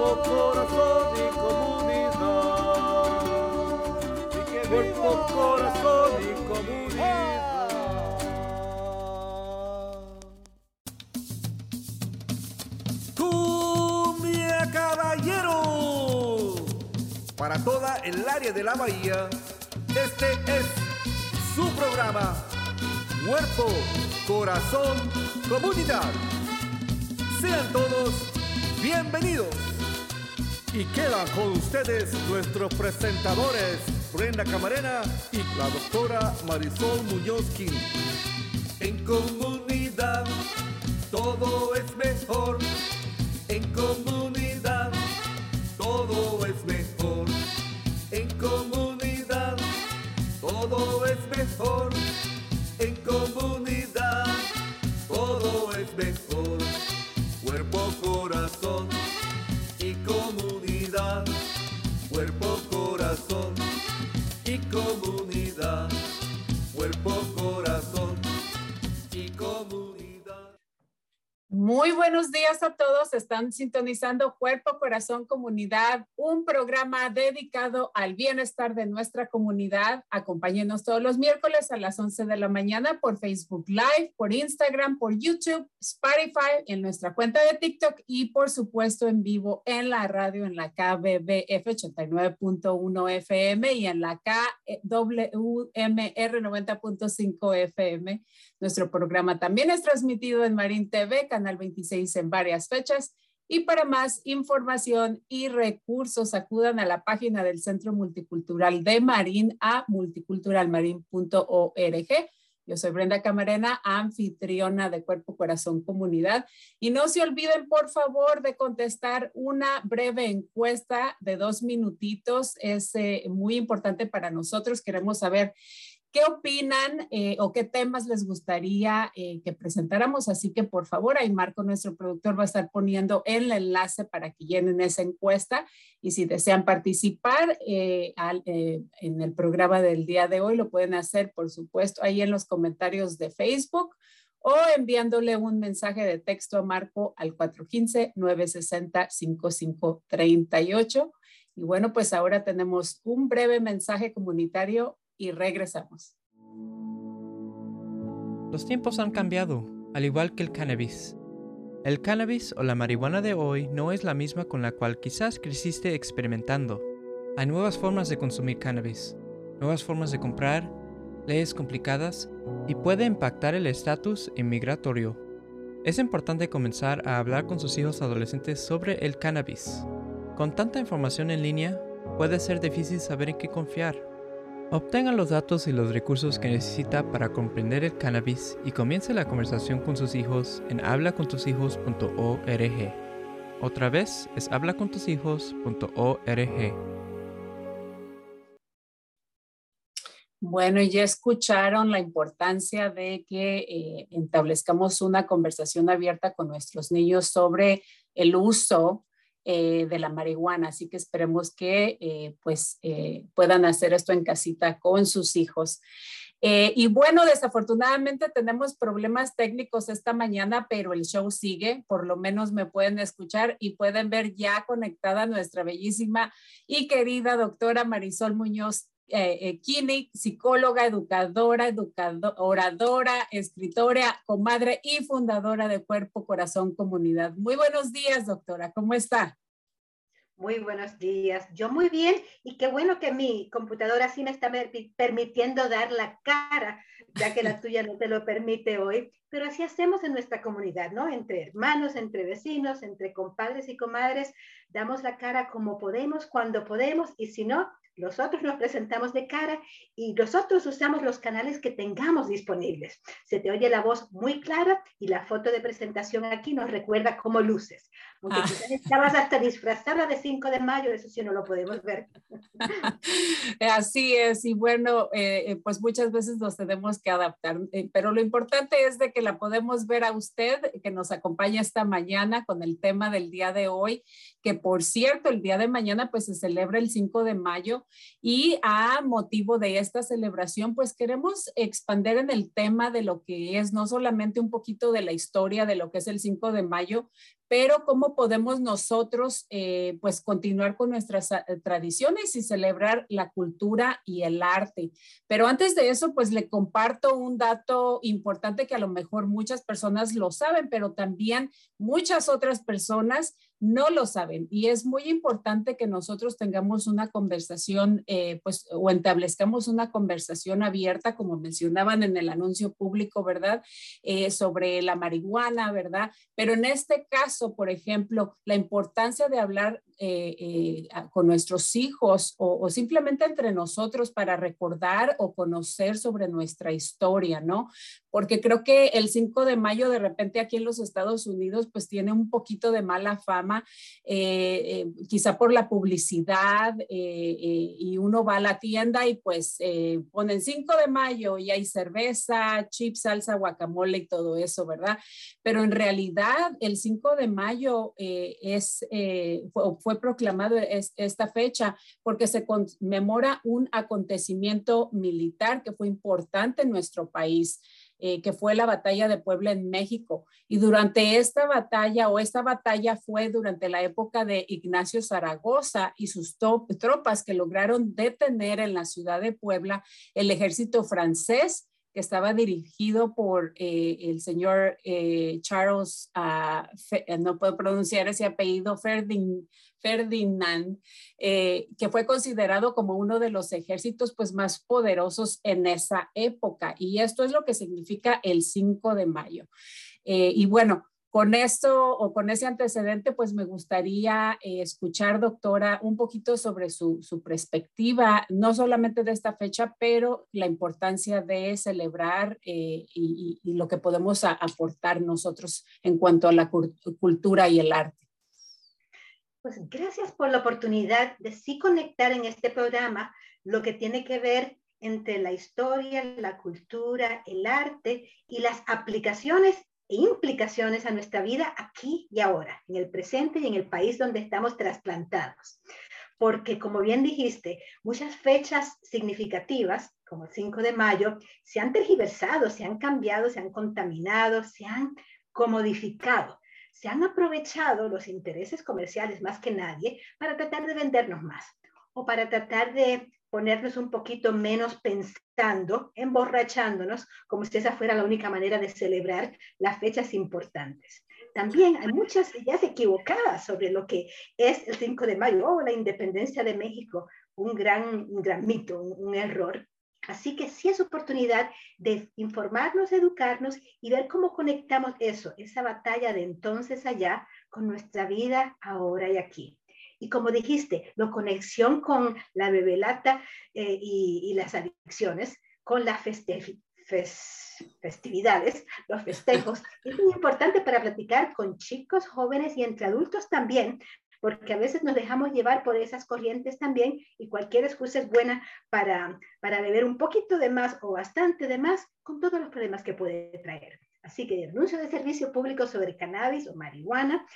cuerpo, corazón y comunidad. Cuerpo, corazón y comunidad. Cumbia Caballero. Para toda el área de la bahía, este es su programa Cuerpo, Corazón, Comunidad. Sean todos bienvenidos. Y quedan con ustedes nuestros presentadores, Brenda Camarena y la doctora Marisol Muñozkin. En comunidad todo es mejor. Todos. Están sintonizando Cuerpo, Corazón, Comunidad, un programa dedicado al bienestar de nuestra comunidad. Acompáñenos todos los miércoles a las 11 de la mañana por Facebook Live, por Instagram, por YouTube, Spotify, en nuestra cuenta de TikTok y por supuesto en vivo en la radio en la KBBF 89.1 FM y en la KWMR 90.5 FM. Nuestro programa también es transmitido en Marín TV, Canal 26 en varias fechas. Y para más información y recursos, acudan a la página del Centro Multicultural de Marín a multiculturalmarin.org. Yo soy Brenda Camarena, anfitriona de Cuerpo Corazón Comunidad. Y no se olviden, por favor, de contestar una breve encuesta de dos minutitos. Es eh, muy importante para nosotros. Queremos saber ¿Qué opinan eh, o qué temas les gustaría eh, que presentáramos? Así que por favor, ahí Marco, nuestro productor, va a estar poniendo el enlace para que llenen esa encuesta y si desean participar eh, al, en el programa del día de hoy, lo pueden hacer, por supuesto, ahí en los comentarios de Facebook o enviándole un mensaje de texto a Marco al 415-960-5538. Y bueno, pues ahora tenemos un breve mensaje comunitario y regresamos. Los tiempos han cambiado, al igual que el cannabis. El cannabis o la marihuana de hoy no es la misma con la cual quizás creciste experimentando. Hay nuevas formas de consumir cannabis, nuevas formas de comprar, leyes complicadas y puede impactar el estatus inmigratorio. Es importante comenzar a hablar con sus hijos adolescentes sobre el cannabis. Con tanta información en línea, puede ser difícil saber en qué confiar. Obtenga los datos y los recursos que necesita para comprender el cannabis y comience la conversación con sus hijos en hablacontushijos.org. Otra vez es hablacontushijos.org. Bueno, ya escucharon la importancia de que eh, establezcamos una conversación abierta con nuestros niños sobre el uso eh, de la marihuana. Así que esperemos que eh, pues eh, puedan hacer esto en casita con sus hijos. y bueno, desafortunadamente tenemos problemas técnicos esta mañana, pero el show sigue. Por lo menos me pueden escuchar y pueden ver ya conectada nuestra bellísima y querida doctora Marisol Muñoz eh, Kini, psicóloga, educadora, educadora, oradora, escritora, comadre y fundadora de Cuerpo Corazón Comunidad. Muy buenos días, doctora. ¿Cómo está? Muy buenos días. Yo muy bien y qué bueno que mi computadora sí me está permitiendo dar la cara, ya que la tuya no te lo permite hoy. Pero así hacemos en nuestra comunidad, ¿no? Entre hermanos, entre vecinos, entre compadres y comadres, damos la cara como podemos, cuando podemos y si no, nosotros nos presentamos de cara y nosotros usamos los canales que tengamos disponibles. Se te oye la voz muy clara y la foto de presentación aquí nos recuerda cómo luces. Aunque ah. estabas hasta disfrazada de 5 de mayo, eso sí no lo podemos ver. Así es, y bueno, eh, eh, pues muchas veces nos tenemos que adaptar, eh, pero lo importante es de que la podemos ver a usted, que nos acompaña esta mañana con el tema del día de hoy, que por cierto, el día de mañana pues se celebra el 5 de mayo y a motivo de esta celebración pues queremos expander en el tema de lo que es no solamente un poquito de la historia de lo que es el 5 de mayo, pero cómo podemos nosotros eh, pues continuar con nuestras eh, tradiciones y celebrar la cultura y el arte. Pero antes de eso, pues le comparto un dato importante que a lo mejor muchas personas lo saben, pero también muchas otras personas no lo saben y es muy importante que nosotros tengamos una conversación, eh, pues, o establezcamos una conversación abierta, como mencionaban en el anuncio público, ¿verdad? Eh, sobre la marihuana, ¿verdad? Pero en este caso, por ejemplo, la importancia de hablar eh, con nuestros hijos o, simplemente entre nosotros para recordar o conocer sobre nuestra historia, ¿no? Porque creo que el 5 de mayo de repente aquí en los Estados Unidos pues tiene un poquito de mala fama eh, eh, quizá por la publicidad, eh, y uno va a la tienda y pues ponen 5 de mayo y hay cerveza, chips, salsa, guacamole y todo eso, ¿verdad? Pero en realidad el 5 de mayo es, fue, proclamado esta fecha porque se conmemora un acontecimiento militar que fue importante en nuestro país. Eh, que fue la batalla de Puebla en México. Y durante esta batalla, o esta batalla fue durante la época de Ignacio Zaragoza y sus tropas que lograron detener en la ciudad de Puebla el ejército francés que estaba dirigido por eh, el señor eh, Charles, ah, no puedo pronunciar ese apellido, Ferdinand, eh, que fue considerado como uno de los ejércitos pues, más poderosos en esa época. Y esto es lo que significa el 5 de mayo. Eh, y bueno, con esto o con ese antecedente, pues me gustaría eh, escuchar, doctora, un poquito sobre su, perspectiva, no solamente de esta fecha, pero la importancia de celebrar y, lo que podemos aportar nosotros en cuanto a la cultura y el arte. Pues gracias por la oportunidad de sí conectar en este programa lo que tiene que ver entre la historia, la cultura, el arte y las aplicaciones e implicaciones a nuestra vida aquí y ahora, en el presente y en el país donde estamos trasplantados. Porque, como bien dijiste, muchas fechas significativas, como el 5 de mayo, se han tergiversado, se han cambiado, se han contaminado, se han comodificado se han aprovechado los intereses comerciales más que nadie para tratar de vendernos más o para tratar de ponernos un poquito menos pensando, emborrachándonos, como si esa fuera la única manera de celebrar las fechas importantes. También hay muchas ideas equivocadas sobre lo que es el 5 de mayo o la independencia de México, un gran, gran mito, un error Así que sí es oportunidad de informarnos, educarnos y ver cómo conectamos eso, esa batalla de entonces allá, con nuestra vida ahora y aquí. Y como dijiste, la conexión con la bebelata eh, y, las adicciones, con las festividades, los festejos, es muy importante para platicar con chicos, jóvenes y entre adultos también, porque a veces nos dejamos llevar por esas corrientes también y cualquier excusa es buena para, para beber un poquito de más o bastante de más con todos los problemas que puede traer. Así que anuncio de servicio público sobre cannabis o marihuana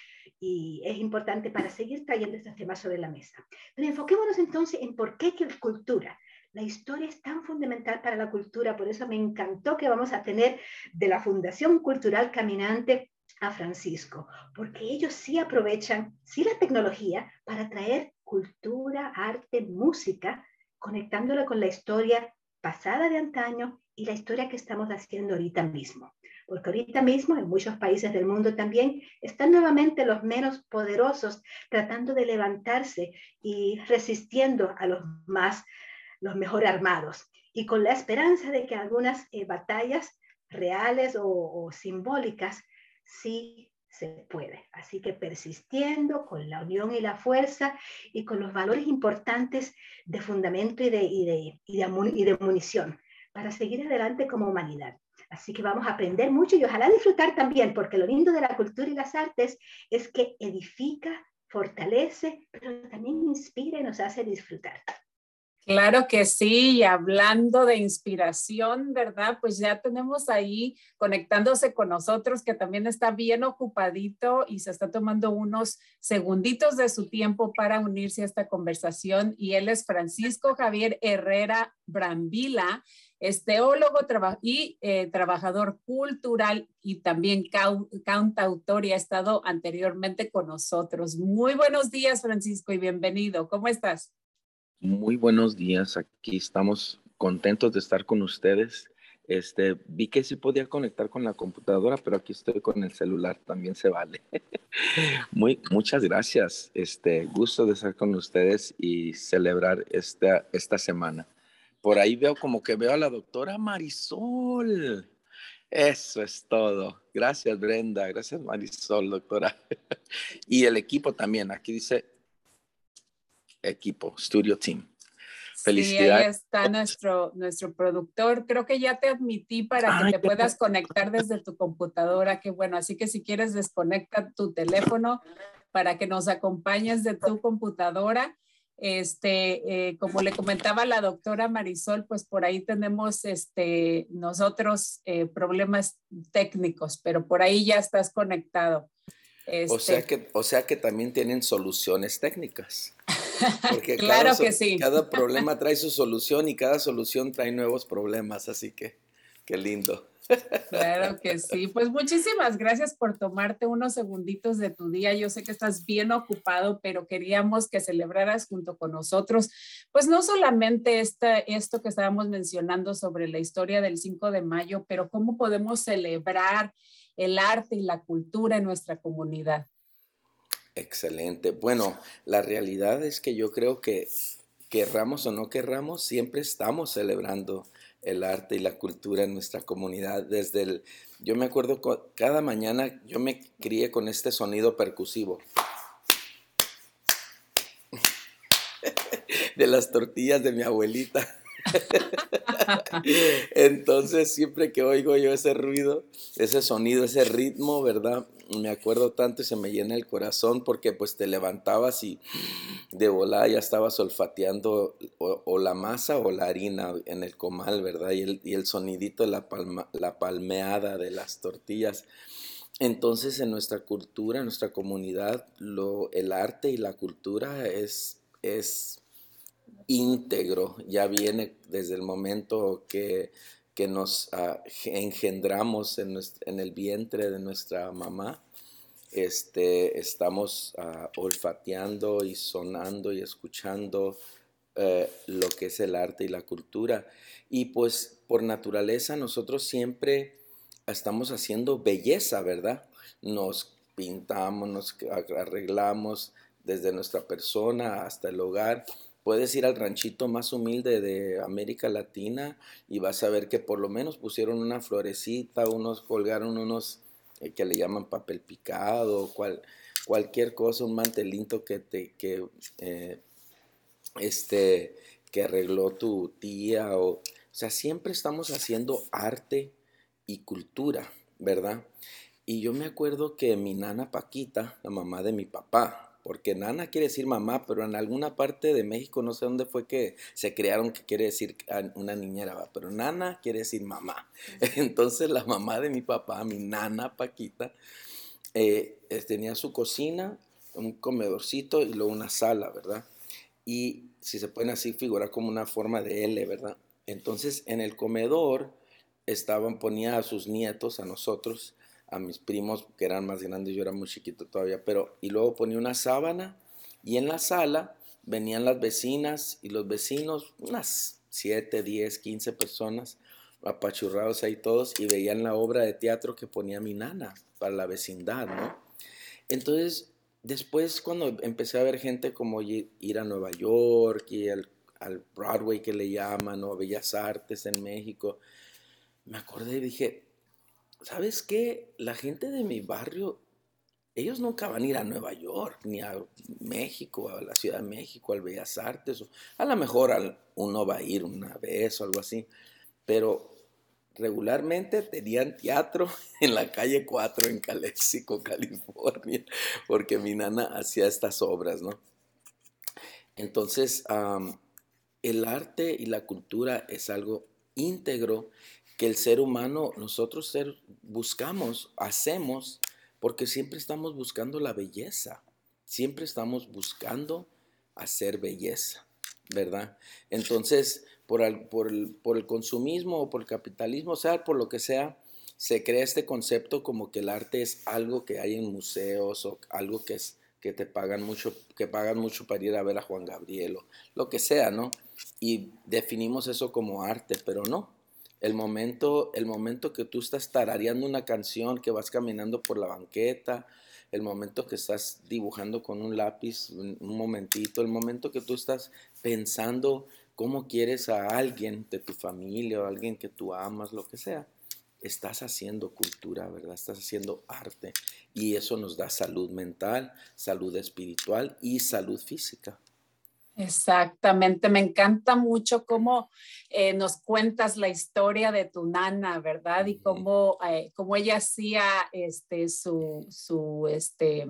y es importante para seguir trayendo estos temas sobre la mesa. Pero enfoquémonos entonces en por qué que cultura, la historia es tan fundamental para la cultura, por eso me encantó que vamos a tener de la Fundación Cultural Caminante a Francisco, porque ellos sí aprovechan, sí la tecnología para traer cultura, arte, música, conectándola con la historia pasada de antaño y la historia que estamos haciendo ahorita mismo. Porque ahorita mismo en muchos países del mundo también están nuevamente los menos poderosos tratando de levantarse y resistiendo a los más, los mejor armados. Y con la esperanza de que algunas eh, batallas reales o, o simbólicas sí se puede. Así que persistiendo con la unión y la fuerza y con los valores importantes de fundamento y de, y de, y de, y de munición para seguir adelante como humanidad. Así que vamos a aprender mucho y ojalá disfrutar también, porque lo lindo de la cultura y las artes es que edifica, fortalece, pero también inspira y nos hace disfrutar. Claro que sí, y hablando de inspiración, ¿verdad? Pues ya tenemos ahí conectándose con nosotros, que también está bien ocupadito y se está tomando unos segunditos de su tiempo para unirse a esta conversación. Y él es Francisco Javier Herrera Brambila, es teólogo y eh, trabajador cultural y también cantautor y ha estado anteriormente con nosotros. Muy buenos días, Francisco, y bienvenido. ¿Cómo estás? Muy buenos días, aquí estamos contentos de estar con ustedes. Este, vi que sí podía conectar con la computadora, pero aquí estoy con el celular, también se vale. Muy, muchas gracias. Este, gusto de estar con ustedes y celebrar esta, esta semana. Por ahí veo como que veo a la doctora Marisol. Eso es todo. Gracias, Brenda. Gracias, Marisol, doctora. y el equipo también. Aquí dice equipo, Studio Team. Felicidades. Sí, ahí está nuestro, nuestro productor. Creo que ya te admití para que te puedas conectar desde tu computadora. Qué bueno. Así que si quieres, desconecta tu teléfono para que nos acompañes de tu computadora. Este, eh, como le comentaba la doctora Marisol, pues por ahí tenemos este, nosotros eh, problemas técnicos, pero por ahí ya estás conectado. O, sea este que, o sea que también tienen soluciones técnicas. Porque claro cada, que sí. Cada problema trae su solución y cada solución trae nuevos problemas, así que qué lindo. Claro que sí. Pues muchísimas gracias por tomarte unos segunditos de tu día. Yo sé que estás bien ocupado, pero queríamos que celebraras junto con nosotros, pues no solamente esta, esto que estábamos mencionando sobre la historia del 5 de mayo, pero cómo podemos celebrar el arte y la cultura en nuestra comunidad. Excelente. Bueno, la realidad es que yo creo que querramos o no querramos, siempre estamos celebrando el arte y la cultura en nuestra comunidad. Desde el, yo me acuerdo cada mañana yo me crié con este sonido percusivo de las tortillas de mi abuelita. Entonces, siempre que oigo yo ese ruido, ese sonido, ese ritmo, ¿verdad? Me acuerdo tanto y se me llena el corazón porque pues te levantabas y de volada ya estabas olfateando o, la masa o la harina en el comal, ¿verdad? Y el, y el sonidito la, palma, la palmeada de las tortillas. Entonces, en nuestra cultura, en nuestra comunidad, lo, el arte y la cultura es, es íntegro, ya viene desde el momento que, nos ah, engendramos en, el vientre de nuestra mamá. Este, estamos uh, olfateando y sonando y escuchando eh, lo que es el arte y la cultura. Y pues por naturaleza nosotros siempre estamos haciendo belleza, ¿verdad? Nos pintamos, nos arreglamos desde nuestra persona hasta el hogar Puedes ir al ranchito más humilde de América Latina y vas a ver que por lo menos pusieron una florecita, unos colgaron unos eh, que le llaman papel picado, cual, cualquier cosa, un mantelito que te eh, este que arregló tu tía o, o sea, siempre estamos haciendo arte y cultura, ¿verdad? Y yo me acuerdo que mi nana Paquita, la mamá de mi papá, porque nana quiere decir mamá, pero en alguna parte de México, no sé dónde fue que se crearon que quiere decir una niñera, pero nana quiere decir mamá. Entonces la mamá de mi papá, mi nana Paquita, eh, tenía su cocina, un comedorcito y luego una sala, ¿verdad? Y si se pueden así figurar como una forma de L, ¿verdad? Entonces en el comedor estaban, ponía a sus nietos, a nosotros, a mis primos que eran más grandes, yo era muy chiquito todavía, pero y luego ponía una sábana y en la sala venían las vecinas y los vecinos, unas 7, 10, 15 personas apachurrados ahí todos y veían la obra de teatro que ponía mi nana para la vecindad, ¿no? Entonces, después cuando empecé a ver gente como ir a Nueva York y al, Broadway que le llaman, o Bellas Artes en México, me acordé y dije, ¿sabes qué? La gente de mi barrio ellos nunca van a ir a Nueva York, ni a México, a la Ciudad de México, al Bellas Artes. a lo mejor uno va a ir una vez o algo así, pero regularmente tenían teatro en la calle 4 en Calexico, California, porque mi nana hacía estas obras, ¿no? Entonces, el arte y la cultura es algo íntegro que el ser humano, nosotros ser, buscamos, hacemos, porque siempre estamos buscando la belleza, siempre estamos buscando hacer belleza, ¿verdad? Entonces, por el, por el, consumismo o por el capitalismo, o sea, por lo que sea, se crea este concepto como que el arte es algo que hay en museos o algo que es que te pagan mucho, que pagan mucho para ir a ver a Juan Gabriel o lo que sea, ¿no? Y definimos eso como arte, pero no. El momento, el momento que tú estás tarareando una canción, que vas caminando por la banqueta, el momento que estás dibujando con un lápiz, un momentito, el momento que tú estás pensando cómo quieres a alguien de tu familia o alguien que tú amas, lo que sea, estás haciendo cultura, ¿verdad? Estás haciendo arte y eso nos da salud mental, salud espiritual y salud física. Exactamente, me encanta mucho cómo eh, nos cuentas la historia de tu nana, ¿verdad? Y cómo, eh, cómo ella hacía este, su, su, este,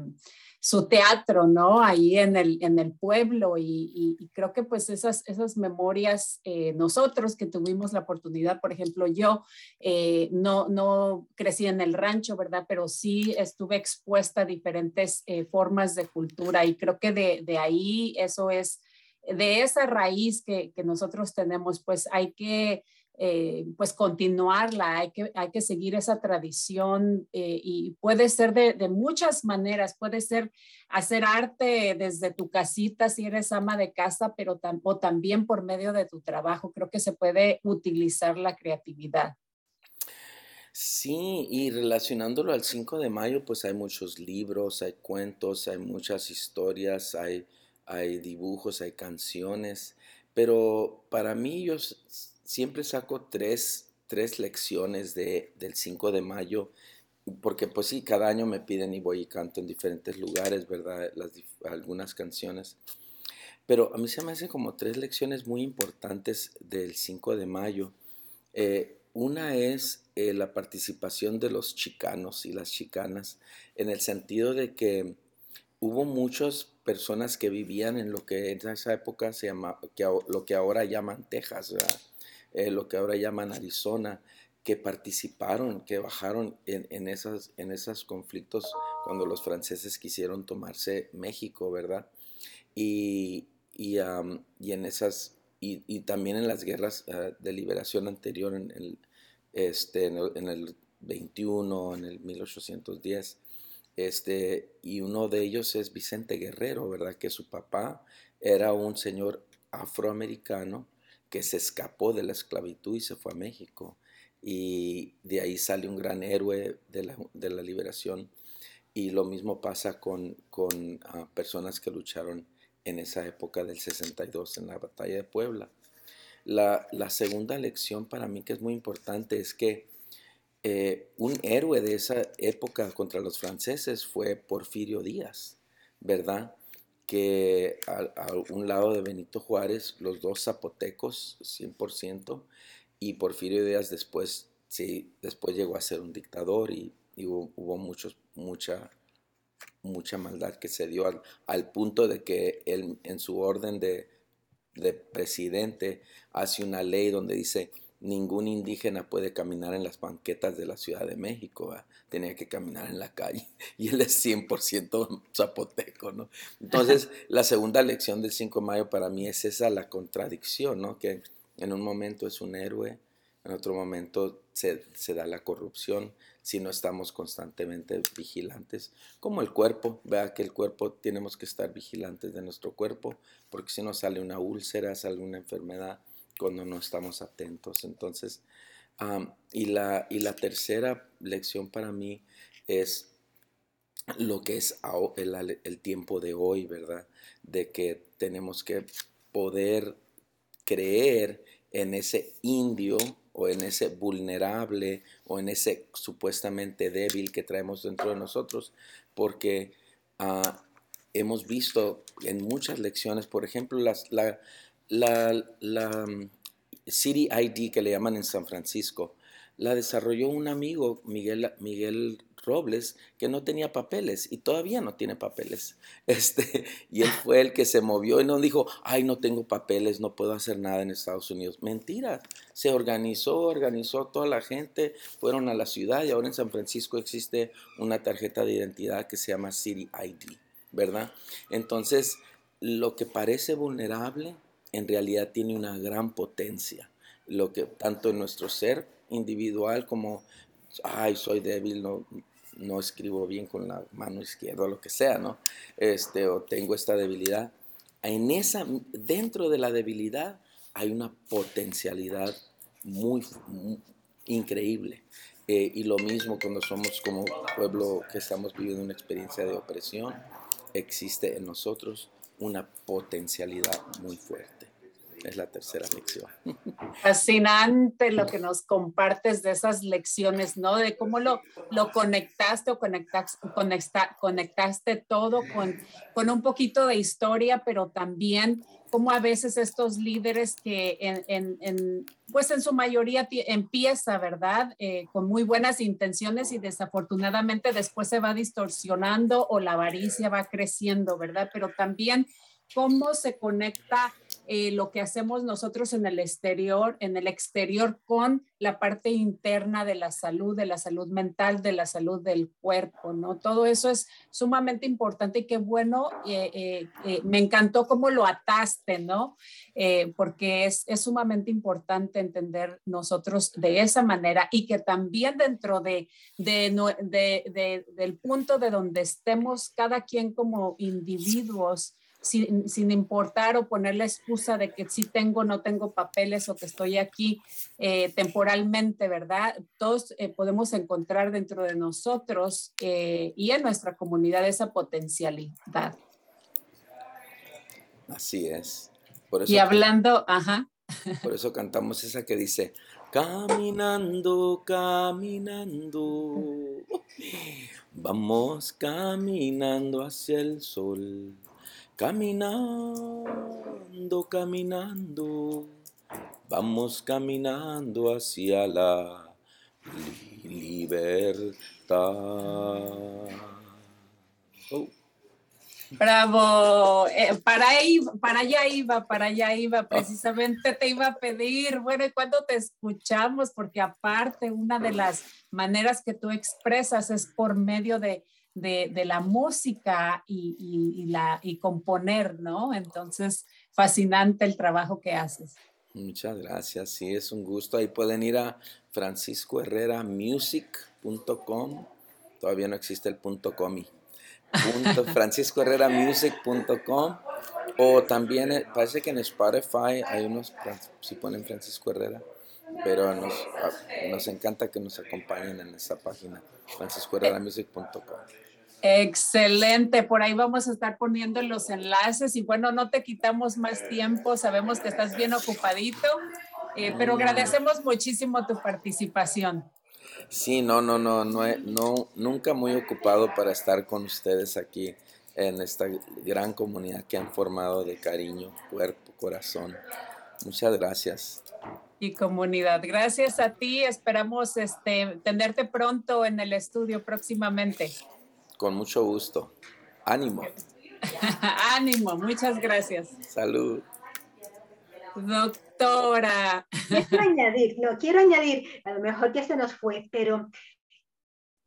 su teatro, ¿no? Ahí en el, en el pueblo y, creo que pues esas, esas memorias, eh, nosotros que tuvimos la oportunidad, por ejemplo, yo eh, no, no crecí en el rancho, ¿verdad? Pero sí estuve expuesta a diferentes eh, formas de cultura y creo que de, de ahí eso es, de esa raíz que, que nosotros tenemos, pues hay que eh, pues continuarla, hay que, hay que seguir esa tradición eh, y puede ser de, muchas maneras, puede ser hacer arte desde tu casita si eres ama de casa, pero o también por medio de tu trabajo. Creo que se puede utilizar la creatividad. Sí, y relacionándolo al 5 de mayo, pues hay muchos libros, hay cuentos, hay muchas historias, hay, hay dibujos, hay canciones, pero para mí yo siempre saco tres, lecciones de, del 5 de mayo, porque pues sí, cada año me piden y voy y canto en diferentes lugares, ¿verdad? Algunas canciones. Pero a mí se me hacen como tres lecciones muy importantes del 5 de mayo. Eh, una es eh, la participación de los chicanos y las chicanas, en el sentido de que hubo muchas personas que vivían en lo que en esa época se llama, que, lo que ahora llaman Texas. Eh, lo que ahora llaman Arizona, que participaron, que bajaron en, en, esas, en esos conflictos cuando los franceses quisieron tomarse México, ¿verdad? Y, y, en esas, y, también en las guerras ah, de liberación anterior, en el, este, en el, en el 21, en el 1810. Este, y uno de ellos es Vicente Guerrero, ¿verdad? Que su papá era un señor afroamericano que se escapó de la esclavitud y se fue a México. Y de ahí sale un gran héroe de la, liberación. Y lo mismo pasa con, con ah, personas que lucharon en esa época del 62 en la batalla de Puebla. La, segunda lección para mí que es muy importante es que eh, un héroe de esa época contra los franceses fue Porfirio Díaz, ¿verdad? que a, un lado de Benito Juárez, los dos zapotecos, 100%, y Porfirio Díaz después, sí, después llegó a ser un dictador y, hubo, muchos, mucha, mucha maldad que se dio al, punto de que él en su orden de, de presidente hace una ley donde dice ningún indígena puede caminar en las banquetas de la Ciudad de México, tenía que caminar en la calle y él es 100% zapoteco, ¿no? Entonces, la segunda lección del 5 de mayo para mí es esa, la contradicción, ¿no? Que en un momento es un héroe, en otro momento se, se da la corrupción si no estamos constantemente vigilantes, como el cuerpo, vea que el cuerpo tenemos que estar vigilantes de nuestro cuerpo, porque si no sale una úlcera, sale una enfermedad, cuando no estamos atentos. Entonces, y, la, y la tercera lección para mí es lo que es el, tiempo de hoy, ¿verdad? De que tenemos que poder creer en ese indio o en ese vulnerable o en ese supuestamente débil que traemos dentro de nosotros, porque ah, hemos visto en muchas lecciones, por ejemplo, las, la, la, la mm, City ID que le llaman en San Francisco, la desarrolló un amigo, Miguel, Miguel Robles, que no tenía papeles y todavía no tiene papeles. Este, y él fue el que se movió y no dijo, ay, no tengo papeles, no puedo hacer nada en Estados Unidos. Mentira, se organizó, organizó toda la gente, fueron a la ciudad y ahora en San Francisco existe una tarjeta de identidad que se llama City ID, ¿verdad? Entonces, lo que parece vulnerable en realidad tiene una gran potencia. Lo que tanto en nuestro ser individual como, ay, soy débil, no, no escribo bien con la mano izquierda o lo que sea, ¿no? Este, o tengo esta debilidad. En esa, dentro de la debilidad hay una potencialidad muy, increíble. Eh, y lo mismo cuando somos como pueblo que estamos viviendo una experiencia de opresión, existe en nosotros una potencialidad muy fuerte. Es la tercera lección. Fascinante lo que nos compartes de esas lecciones, ¿no? De cómo lo, lo conectaste o conectaste, conectaste todo con, con un poquito de historia, pero también cómo a veces estos líderes que en, en, pues en su mayoría empieza, ¿verdad? Eh, con muy buenas intenciones y desafortunadamente después se va distorsionando o la avaricia va creciendo, ¿verdad? Pero también cómo se conecta eh, lo que hacemos nosotros en el exterior, en el exterior con la parte interna de la salud, de la salud mental, de la salud del cuerpo, ¿no? Todo eso es sumamente importante y qué bueno, eh, eh, me encantó cómo lo ataste, ¿no? porque es, es, sumamente importante entender nosotros de esa manera y que también dentro de, de, de, del punto de donde estemos cada quien como individuos, sin, importar o poner la excusa de que sí tengo, no tengo papeles o que estoy aquí eh, temporalmente, ¿verdad? Todos eh, podemos encontrar dentro de nosotros eh, y en nuestra comunidad esa potencialidad. Así es. y hablando, ajá. Por eso cantamos esa que dice, caminando, caminando, vamos caminando hacia el sol Caminando, caminando, vamos caminando hacia la libertad. Oh. Bravo, eh, para, ahí, para allá iba, para allá iba, precisamente te iba a pedir, bueno, ¿y cuándo te escuchamos? Porque aparte, una de las maneras que tú expresas es por medio de de, la música y, la, y componer, ¿no? Entonces, fascinante el trabajo que haces. Muchas gracias, sí, es un gusto. Ahí pueden ir a franciscoherreramusic.com. Todavía no existe el punto .com. franciscoherreramusic.com o también eh, parece que en Spotify hay unos, si ponen Francisco Herrera, pero nos, ah, nos encanta que nos acompañen en esa página, franciscoherreramusic.com. Excelente, por ahí vamos a estar poniendo los enlaces y bueno, no te quitamos más tiempo, sabemos que estás bien ocupadito, eh, pero agradecemos muchísimo tu participación. Sí, no, no, no, no, no, nunca muy ocupado para estar con ustedes aquí en esta gran comunidad que han formado de cariño, cuerpo, corazón. Muchas gracias. Y comunidad, gracias a ti. Esperamos este, tenerte pronto en el estudio próximamente. Con mucho gusto. Ánimo. Ánimo, muchas gracias. Salud. Doctora. Quiero añadir, no, quiero añadir, a lo mejor ya se nos fue, pero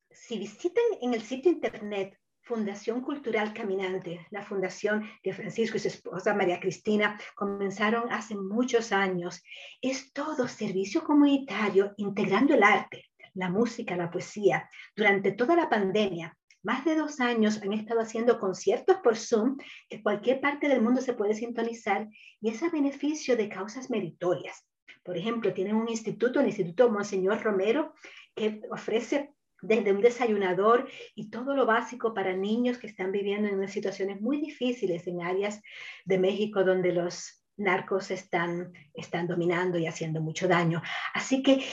si visitan en el sitio internet Fundación Cultural Caminante, la fundación de Francisco y su esposa María Cristina comenzaron hace muchos años. Es todo servicio comunitario integrando el arte, la música, la poesía. Durante toda la pandemia, más de dos años han estado haciendo conciertos por Zoom que cualquier parte del mundo se puede sintonizar y es a beneficio de causas meritorias. Por ejemplo, tienen un instituto, el Instituto Monseñor Romero, que ofrece desde un desayunador y todo lo básico para niños que están viviendo en unas situaciones muy difíciles en áreas de México donde los narcos están, están dominando y haciendo mucho daño. Así que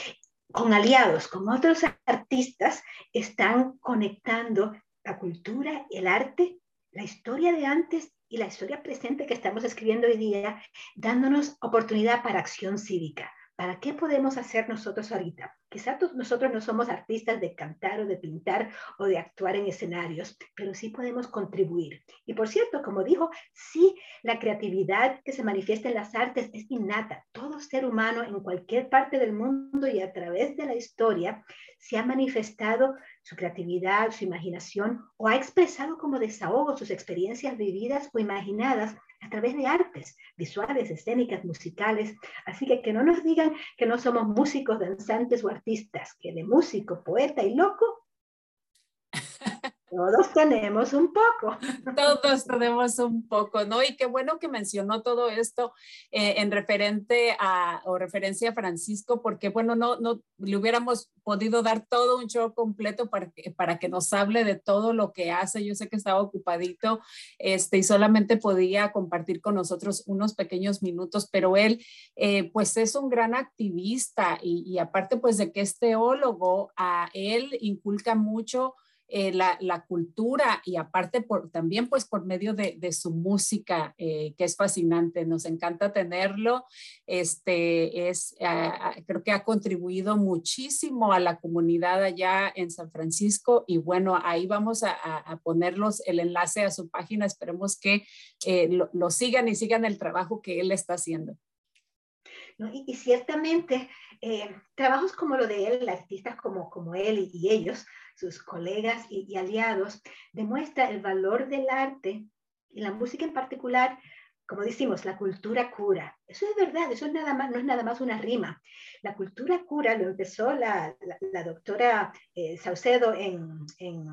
con aliados, con otros artistas, están conectando la cultura, el arte, la historia de antes y la historia presente que estamos escribiendo hoy día, dándonos oportunidad para acción cívica. ¿Para qué podemos hacer nosotros ahorita? Quizás nosotros no somos artistas de cantar o de pintar o de actuar en escenarios, pero sí podemos contribuir. Y por cierto, como dijo, sí, la creatividad que se manifiesta en las artes es innata. Todo ser humano en cualquier parte del mundo y a través de la historia se ha manifestado su creatividad, su imaginación o ha expresado como desahogo sus experiencias vividas o imaginadas a través de artes visuales, escénicas, musicales. Así que que no nos digan que no somos músicos, danzantes o artistas, que de músico, poeta y loco todos tenemos un poco. Todos tenemos un poco, ¿no? Y qué bueno que mencionó todo esto eh, en referente a, o referencia a Francisco, porque bueno, no, no le hubiéramos podido dar todo un show completo para que, para que nos hable de todo lo que hace. Yo sé que estaba ocupadito este, y solamente podía compartir con nosotros unos pequeños minutos, pero él eh, pues es un gran activista y, aparte pues de que es teólogo, a él inculca mucho eh, la, la, cultura y aparte por, también pues por medio de, de su música, eh, que es fascinante, nos encanta tenerlo. Este es, creo que ha contribuido muchísimo a la comunidad allá en San Francisco y bueno, ahí vamos a, a ponerlos el enlace a su página, esperemos que eh, lo, lo, sigan y sigan el trabajo que él está haciendo. ¿No? Y, y, ciertamente, trabajos como lo de él, artistas como, como él y, y ellos, sus colegas y, aliados, demuestra el valor del arte y la música en particular como decimos, la cultura cura. Eso es verdad, eso es nada más, no es nada más una rima. La cultura cura lo empezó la, doctora eh, Saucedo en, en,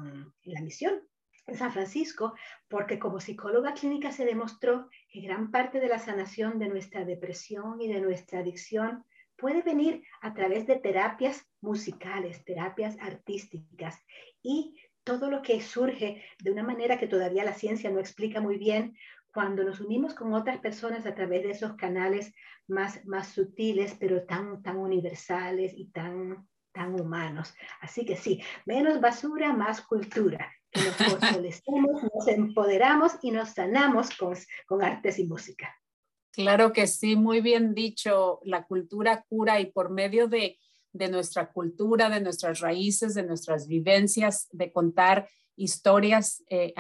la misión en San Francisco, porque como psicóloga clínica se demostró que gran parte de la sanación de nuestra depresión y de nuestra adicción puede venir a través de terapias musicales, terapias artísticas y todo lo que surge de una manera que todavía la ciencia no explica muy bien, cuando nos unimos con otras personas a través de esos canales más, más sutiles, pero tan, tan universales y tan, tan humanos. Así que sí, menos basura, más cultura. Que nos fortalecemos, nos empoderamos y nos sanamos con, con artes y música. Claro que sí, muy bien dicho. La cultura cura y por medio de, de nuestra cultura, de nuestras raíces, de nuestras vivencias, de contar historias, eh,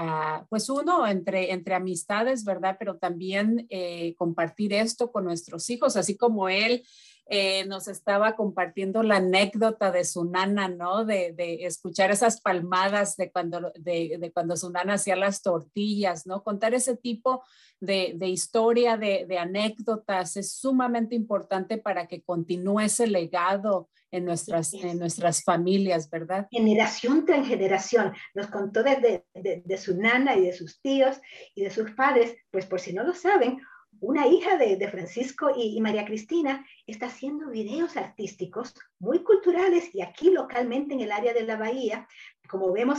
pues uno entre, entre amistades, ¿verdad? Pero también eh, compartir esto con nuestros hijos, así como él eh, nos estaba compartiendo la anécdota de su nana, ¿no? De, de escuchar esas palmadas de cuando, de, de, cuando su nana hacía las tortillas, ¿no? Contar ese tipo de, de historia, de, anécdotas es sumamente importante para que continúe ese legado en nuestras, en nuestras familias, ¿verdad? Generación tras generación. Nos contó desde de, de, su nana y de sus tíos y de sus padres, pues por si no lo saben, una hija de, Francisco y, María Cristina está haciendo videos artísticos muy culturales y aquí localmente en el área de la bahía, como vemos,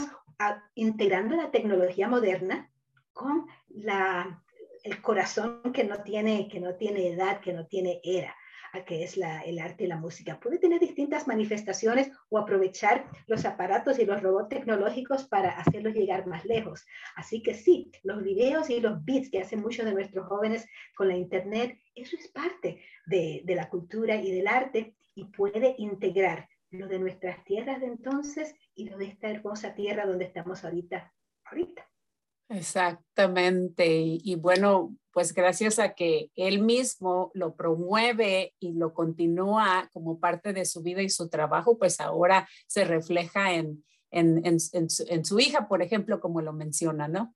integrando la tecnología moderna con la, el corazón que no, tiene, que no tiene edad, que no tiene era que es el arte y la música. Puede tener distintas manifestaciones o aprovechar los aparatos y los robots tecnológicos para hacerlos llegar más lejos. Así que sí, los videos y los beats que hacen muchos de nuestros jóvenes con la internet, eso es parte de, la cultura y del arte y puede integrar lo de nuestras tierras de entonces y lo de esta hermosa tierra donde estamos ahorita. ahorita. Exactamente. Y, bueno, pues gracias a que él mismo lo promueve y lo continúa como parte de su vida y su trabajo, pues ahora se refleja en, en, en, en su, su, hija, por ejemplo, como lo menciona, ¿no?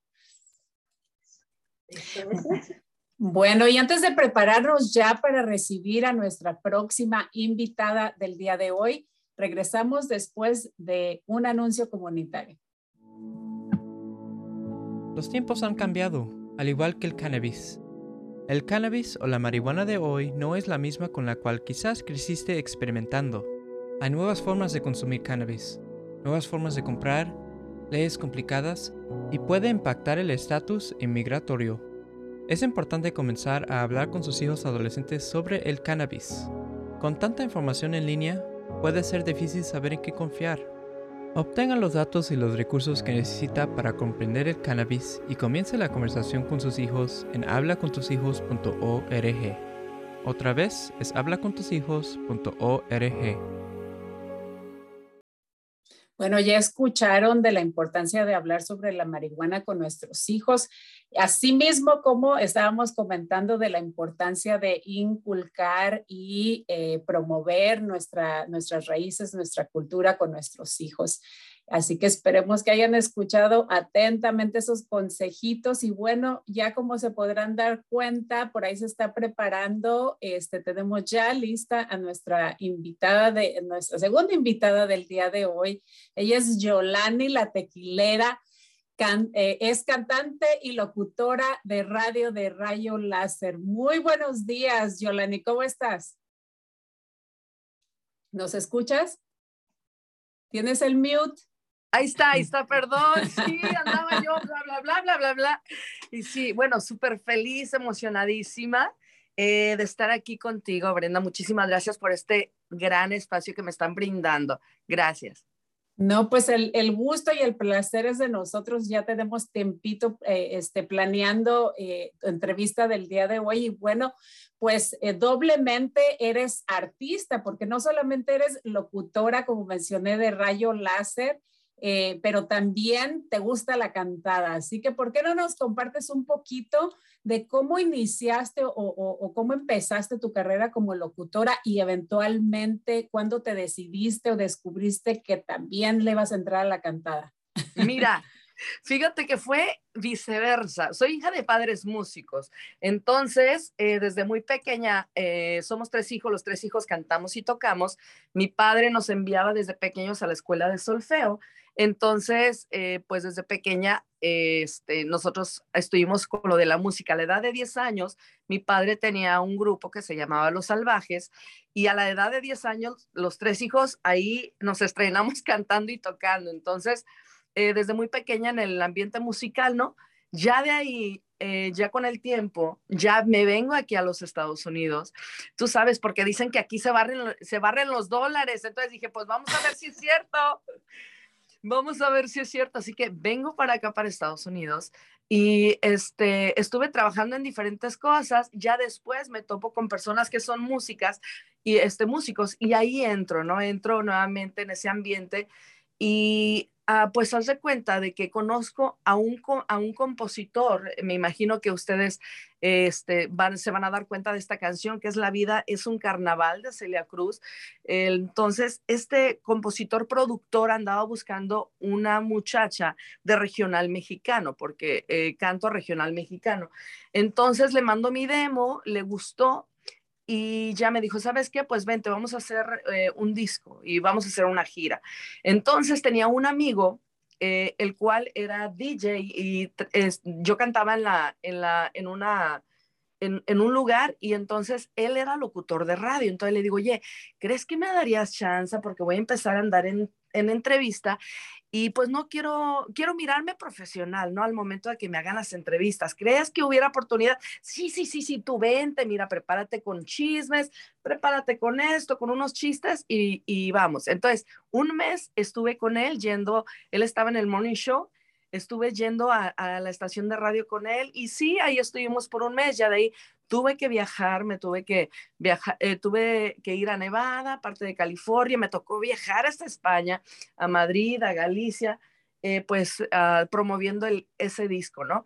Bueno, y antes de prepararnos ya para recibir a nuestra próxima invitada del día de hoy, regresamos después de un anuncio comunitario. Los tiempos han cambiado, al igual que el cannabis. El cannabis o la marihuana de hoy no es la misma con la cual quizás creciste experimentando. Hay nuevas formas de consumir cannabis, nuevas formas de comprar, leyes complicadas y puede impactar el estatus inmigratorio. Es importante comenzar a hablar con sus hijos adolescentes sobre el cannabis. Con tanta información en línea, puede ser difícil saber en qué confiar. Obtenga los datos y los recursos que necesita para comprender el cannabis y comience la conversación con sus hijos en hablacontushijos.org. Otra vez es hablacontushijos.org. Bueno, ya escucharon de la importancia de hablar sobre la marihuana con nuestros hijos, asimismo como estábamos comentando de la importancia de inculcar y eh, promover nuestra, nuestras raíces, nuestra cultura con nuestros hijos. Así que esperemos que hayan escuchado atentamente esos consejitos y bueno, ya como se podrán dar cuenta, por ahí se está preparando, este, tenemos ya lista a nuestra invitada de, nuestra segunda invitada del día de hoy. Ella es Yolani la tequilera. Eh, es cantante y locutora de radio de Rayo Láser. Muy buenos días, Yolani, ¿cómo estás? ¿Nos escuchas? ¿Tienes el mute? Ahí está, ahí está, perdón, sí, andaba yo, bla, bla, bla, bla, bla, bla. Y sí, bueno, súper feliz, emocionadísima eh, de estar aquí contigo, Brenda. Muchísimas gracias por este gran espacio que me están brindando. Gracias. No, pues el, el gusto y el placer es de nosotros. Ya tenemos tempito eh, este, planeando eh, entrevista del día de hoy y bueno, pues doblemente eres artista porque no solamente eres locutora, como mencioné, de rayo láser, eh, pero también te gusta la cantada. Así que, ¿por qué no nos compartes un poquito de cómo iniciaste o, cómo empezaste tu carrera como locutora y eventualmente cuándo te decidiste o descubriste que también le vas a entrar a la cantada? Mira. Fíjate que fue viceversa. Soy hija de padres músicos. Entonces, eh, desde muy pequeña, eh, somos tres hijos, los tres hijos cantamos y tocamos. Mi padre nos enviaba desde pequeños a la escuela de solfeo entonces, eh, pues desde pequeña, este, nosotros estuvimos con lo de la música. A la edad de 10 años, mi padre tenía un grupo que se llamaba Los Salvajes y a la edad de 10 años, los tres hijos ahí nos estrenamos cantando y tocando. Entonces, eh, desde muy pequeña en el ambiente musical, ¿no? Ya de ahí eh, ya con el tiempo, ya me vengo aquí a los Estados Unidos, tú sabes, porque dicen que aquí se barren, se barren los dólares, entonces dije, pues vamos a ver si es cierto. Vamos a ver si es cierto. Así que vengo para acá, para Estados Unidos, y este, estuve trabajando en diferentes cosas. Ya después me topo con personas que son músicas y este, músicos, y ahí entro, ¿no? Entro nuevamente en ese ambiente y Ah, pues hace cuenta de que conozco a un, a un compositor, me imagino que ustedes este, se van a dar cuenta de esta canción, que es La vida es un carnaval de Celia Cruz. Entonces, este compositor productor andaba buscando una muchacha de regional mexicano, porque eh, canto regional mexicano. Entonces le mando mi demo, le gustó y ya me dijo, ¿sabes qué? Pues vente, vamos a hacer eh, un disco y vamos a hacer una gira. Entonces tenía un amigo, eh, el cual era DJ y yo cantaba en, la, en, la, en, una, en, un lugar y entonces él era locutor de radio. Entonces le digo, oye, ¿crees que me darías chance? Porque voy a empezar a andar en, en entrevista y pues no quiero, quiero mirarme profesional, ¿no? Al momento de que me hagan las entrevistas. ¿Crees que hubiera oportunidad? Sí, sí, sí, sí, tú vente, mira, prepárate con chismes, prepárate con esto, con unos chistes y, y vamos. Entonces, un mes estuve con él yendo, él estaba en el morning show estuve yendo a, a, la estación de radio con él y sí, ahí estuvimos por un mes, ya de ahí tuve que viajar, me tuve que viajar, eh, tuve que ir a Nevada, parte de California, me tocó viajar hasta España, a Madrid, a Galicia, eh, pues uh, promoviendo el, ese disco, ¿no?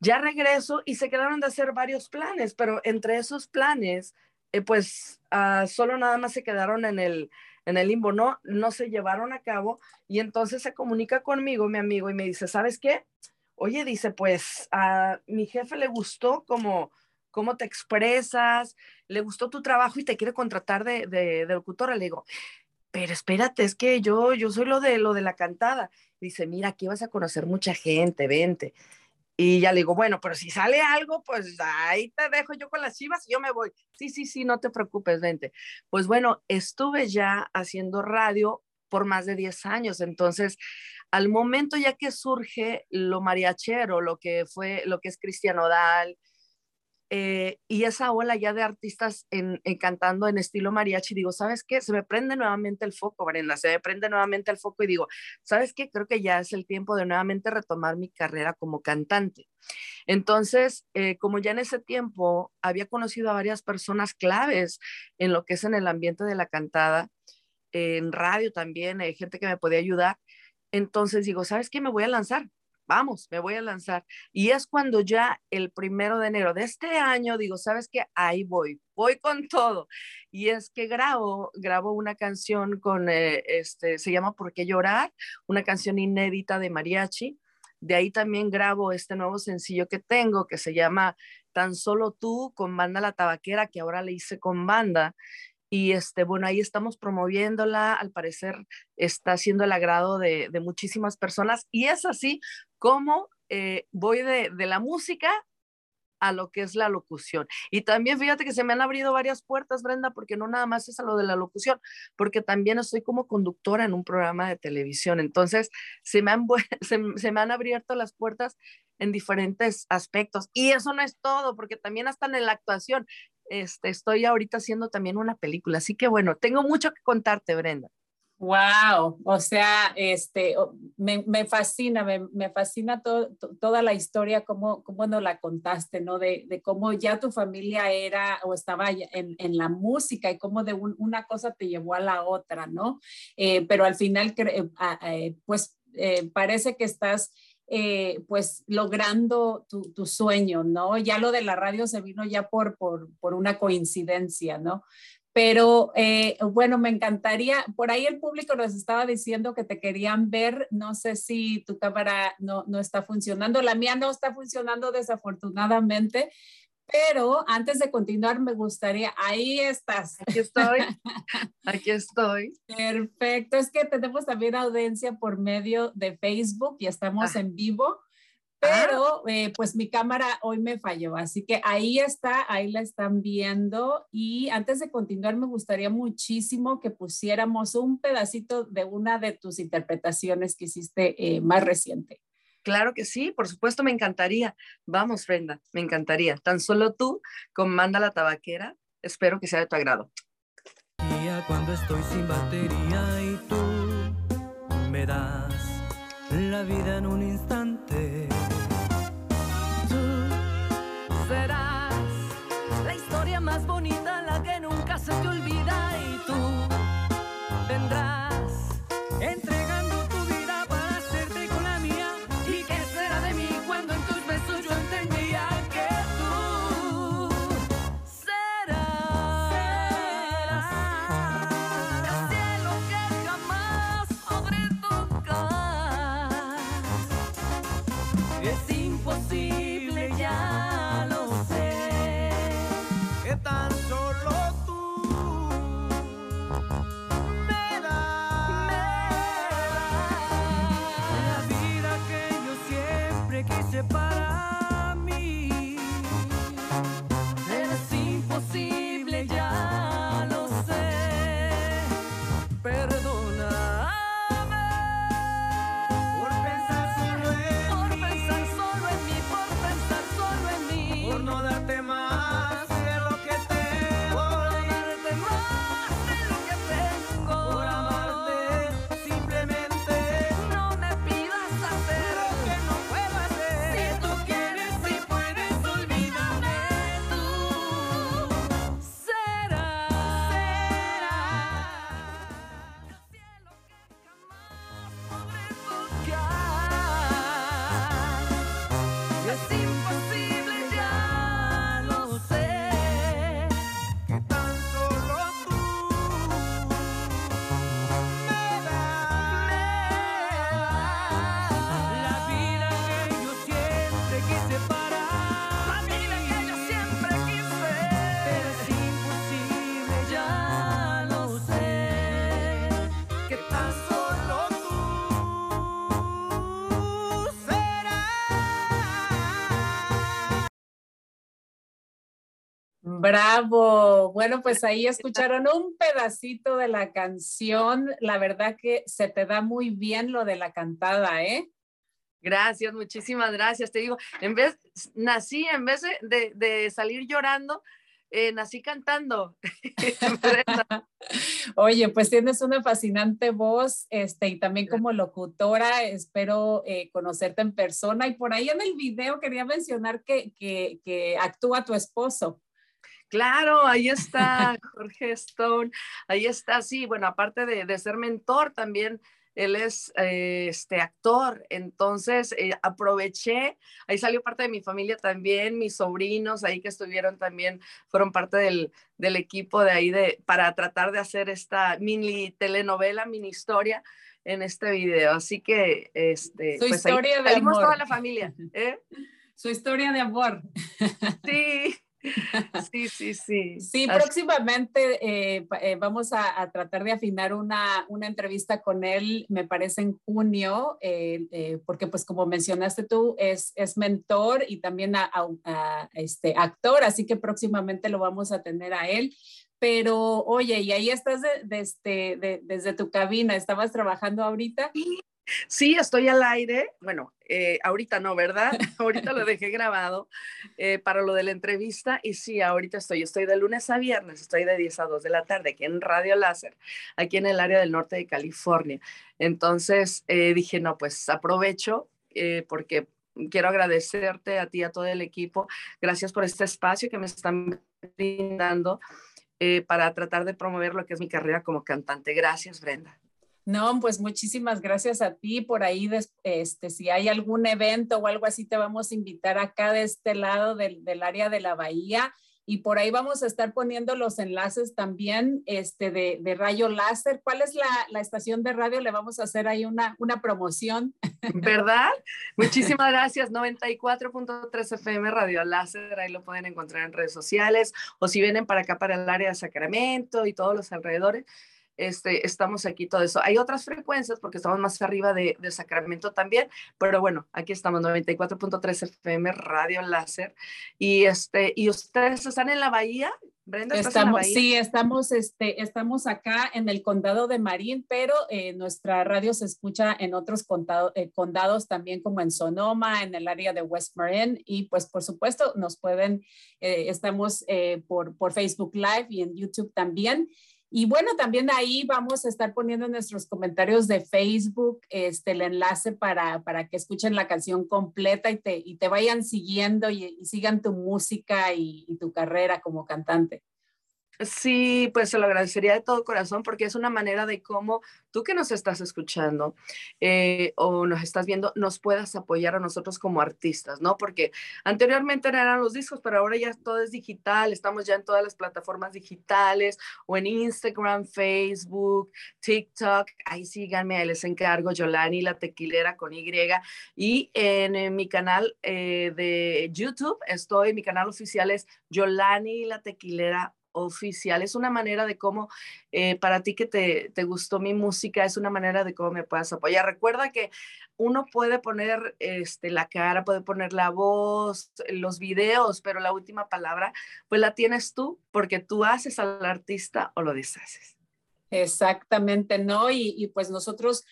Ya regreso y se quedaron de hacer varios planes, pero entre esos planes, eh, pues uh, solo nada más se quedaron en el, en el limbo, no, no se llevaron a cabo y entonces se comunica conmigo mi amigo y me dice, ¿sabes qué? Oye, dice, pues a mi jefe le gustó como cómo te expresas, le gustó tu trabajo y te quiere contratar de, de, locutora. Le digo, pero espérate, es que yo, yo soy lo de, lo de la cantada. Dice, mira, aquí vas a conocer mucha gente, vente. Y ya le digo, bueno, pero si sale algo, pues ahí te dejo yo con las chivas y yo me voy. Sí, sí, sí, no te preocupes, vente. Pues bueno, estuve ya haciendo radio por más de 10 años. Entonces, al momento ya que surge lo mariachero, lo que fue, lo que es Cristian Odal, eh, y esa ola ya de artistas en, cantando en estilo mariachi, digo, ¿sabes qué? Se me prende nuevamente el foco, Brenda, se me prende nuevamente el foco y digo, ¿sabes qué? Creo que ya es el tiempo de nuevamente retomar mi carrera como cantante. Entonces, eh, como ya en ese tiempo había conocido a varias personas claves en lo que es en el ambiente de la cantada, en radio también, hay gente que me podía ayudar, entonces digo, ¿sabes qué? Me voy a lanzar vamos, me voy a lanzar. Y es cuando ya el primero de enero de este año digo, ¿sabes qué? Ahí voy, voy con todo. Y es que grabo, grabo una canción con, eh, este, se llama ¿Por qué llorar? Una canción inédita de mariachi. De ahí también grabo este nuevo sencillo que tengo, que se llama Tan solo tú, con banda La Tabaquera, que ahora le hice con banda. Y este, bueno, ahí estamos promoviéndola, al parecer está siendo el agrado de, muchísimas personas y es así como eh, voy de, la música a lo que es la locución. Y también fíjate que se me han abrido varias puertas, Brenda, porque no nada más es a lo de la locución, porque también estoy como conductora en un programa de televisión. Entonces, se me han, se me han abierto las puertas en diferentes aspectos. Y eso no es todo, porque también hasta en la actuación. Este, estoy ahorita haciendo también una película. Así que bueno, tengo mucho que contarte, Brenda. Wow, o sea, este, me, fascina, me, fascina toda la historia, cómo, cómo nos la contaste, ¿no? De, cómo ya tu familia era o estaba en, en la música y cómo de una cosa te llevó a la otra, ¿no? Eh, pero al final, eh, eh, pues parece que estás eh, pues logrando tu, sueño, ¿no? Ya lo de la radio se vino ya por, por, por una coincidencia, ¿no? Pero eh, bueno, me encantaría, por ahí el público nos estaba diciendo que te querían ver, no sé si tu cámara no, no está funcionando, la mía no está funcionando desafortunadamente, pero antes de continuar, me gustaría, ahí estás. Aquí estoy, aquí estoy. Perfecto, es que tenemos también audiencia por medio de Facebook y estamos ah. en vivo, pero eh, pues mi cámara hoy me falló, así que ahí está, ahí la están viendo. Y antes de continuar, me gustaría muchísimo que pusiéramos un pedacito de una de tus interpretaciones que hiciste eh, más reciente. Claro que sí, por supuesto, me encantaría. Vamos, Brenda, me encantaría. Tan solo tú comanda la tabaquera. Espero que sea de tu agrado. Cuando estoy sin batería y tú me das la vida en un instante. Tú serás la historia más bonita, la que nunca se te olvida y tú vendrás Bravo. Bueno, pues ahí escucharon un pedacito de la canción. La verdad que se te da muy bien lo de la cantada, ¿eh? Gracias, muchísimas gracias. Te digo, en vez, nací, en vez de, de salir llorando, eh, nací cantando. Oye, pues tienes una fascinante voz este, y también como locutora, espero eh, conocerte en persona. Y por ahí en el video quería mencionar que, que, que actúa tu esposo. Claro, ahí está Jorge Stone, ahí está, sí, bueno, aparte de, de ser mentor, también él es eh, este actor, entonces eh, aproveché, ahí salió parte de mi familia también, mis sobrinos ahí que estuvieron también, fueron parte del, del equipo de ahí de, para tratar de hacer esta mini telenovela, mini historia en este video. Así que, este, Su pues historia de amor. toda la familia. ¿eh? Su historia de amor. Sí. Sí, sí, sí. Sí, próximamente eh, eh, vamos a, tratar de afinar una, una, entrevista con él, me parece en junio, eh, porque pues como mencionaste tú, es, es mentor y también a, este, actor, así que próximamente lo vamos a tener a él. Pero oye, y ahí estás este, desde tu cabina, ¿estabas trabajando ahorita? Sí, estoy al aire. Bueno, eh, ahorita no, ¿verdad? ahorita lo dejé grabado eh, para lo de la entrevista y sí, ahorita estoy. Estoy de lunes a viernes, estoy de 10 a 2 de la tarde aquí en Radio Láser, aquí en el área del norte de California. Entonces eh, dije, no, pues aprovecho porque quiero agradecerte a ti, y a todo el equipo. Gracias por este espacio que me están brindando para tratar de promover lo que es mi carrera como cantante. Gracias, Brenda. No, pues muchísimas gracias a ti. Por ahí, este, si hay algún evento o algo así, te vamos a invitar acá de este lado del, área de la bahía. Y por ahí vamos a estar poniendo los enlaces también este, de, de rayo láser. ¿Cuál es la, la, estación de radio? Le vamos a hacer ahí una, una promoción. ¿Verdad? Muchísimas gracias. 94.3 FM Radio Láser. Ahí lo pueden encontrar en redes sociales. O si vienen para acá, para el área de Sacramento y todos los alrededores, este, estamos aquí todo eso. Hay otras frecuencias porque estamos más arriba de, de Sacramento también, pero bueno, aquí estamos 94.3 FM Radio Láser y este y ustedes están en la bahía. Brenda, ¿estás estamos, en la bahía? sí, estamos, este, estamos acá en el condado de Marín, pero eh, nuestra radio se escucha en otros condado, eh, condados también como en Sonoma, en el área de West Marin y pues por supuesto nos pueden, eh, estamos eh, por, por Facebook Live y en YouTube también. Y bueno, también ahí vamos a estar poniendo en nuestros comentarios de Facebook este, el enlace para, para que escuchen la canción completa y te, y te vayan siguiendo y, sigan tu música y tu carrera como cantante. Sí, pues se lo agradecería de todo corazón porque es una manera de cómo tú que nos estás escuchando eh, o nos estás viendo, nos puedas apoyar a nosotros como artistas, ¿no? Porque anteriormente eran los discos, pero ahora ya todo es digital, estamos ya en todas las plataformas digitales o en Instagram, Facebook, TikTok, ahí síganme, ahí les encargo, Yolani la tequilera con Y, y en, mi canal eh, de YouTube estoy, mi canal oficial es Yolani la tequilera oficial. Es una manera de cómo, eh, para ti que te, te, gustó mi música, es una manera de cómo me puedas apoyar. Recuerda que uno puede poner este, la cara, puede poner la voz, los videos, pero la última palabra, pues la tienes tú, porque tú haces al artista o lo deshaces. Exactamente, ¿no? Y, y pues nosotros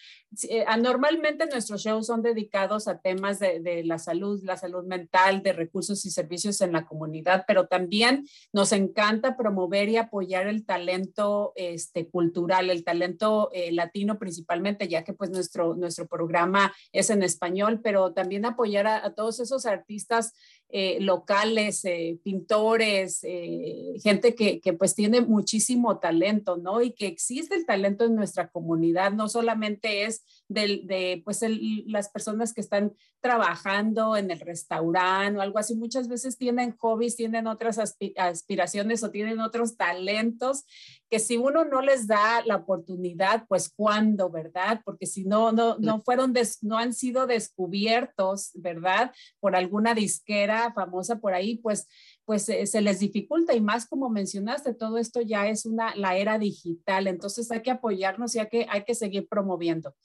eh, normalmente nuestros shows son dedicados a temas de, de, la salud, la salud mental, de recursos y servicios en la comunidad, pero también nos encanta promover y apoyar el talento este, cultural, el talento eh, latino principalmente, ya que pues nuestro, nuestro programa es en español, pero también apoyar a, a todos esos artistas eh, locales, eh, pintores, eh, gente que, pues tiene muchísimo talento, ¿no? Y que existe el talento en nuestra comunidad, no solamente es de, de pues las personas que están trabajando en el restaurante o algo así, muchas veces tienen hobbies, tienen otras aspiraciones o tienen otros talentos que si uno no les da la oportunidad, pues cuándo, ¿verdad? Porque si no, no, no fueron, des, no han sido descubiertos, ¿verdad? Por alguna disquera famosa por ahí, pues, pues eh, se les dificulta y más como mencionaste, todo esto ya es una, la era digital, entonces hay que apoyarnos y hay que, hay que seguir promoviendo.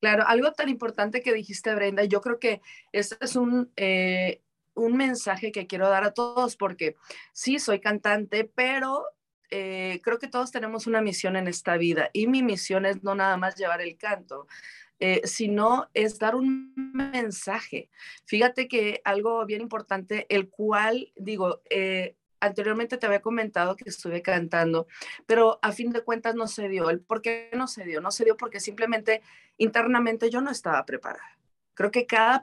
Claro, algo tan importante que dijiste, Brenda, yo creo que este es un, eh, un mensaje que quiero dar a todos, porque sí, soy cantante, pero eh, creo que todos tenemos una misión en esta vida y mi misión es no nada más llevar el canto, eh, sino es dar un mensaje. Fíjate que algo bien importante, el cual, digo, eh, anteriormente te había comentado que estuve cantando, pero a fin de cuentas no se dio. ¿El por qué no se dio? No se dio porque simplemente internamente yo no estaba preparada. Creo que cada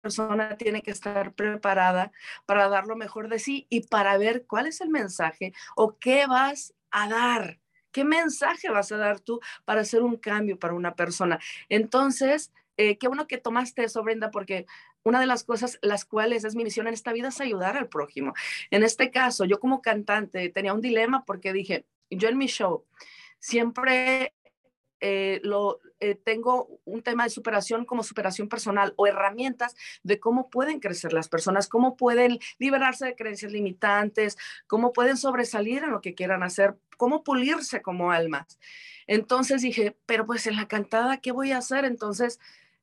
persona tiene que estar preparada para dar lo mejor de sí y para ver cuál es el mensaje o qué vas a dar. ¿Qué mensaje vas a dar tú para hacer un cambio para una persona? Entonces, eh, qué bueno que tomaste eso, Brenda, porque una de las cosas las cuales es mi misión en esta vida es ayudar al prójimo. En este caso, yo como cantante tenía un dilema porque dije, yo en mi show siempre eh, lo, eh, tengo un tema de superación como superación personal o herramientas de cómo pueden crecer las personas, cómo pueden liberarse de creencias limitantes, cómo pueden sobresalir en lo que quieran hacer, cómo pulirse como almas. Entonces dije, pero pues en la cantada, ¿qué voy a hacer? Entonces,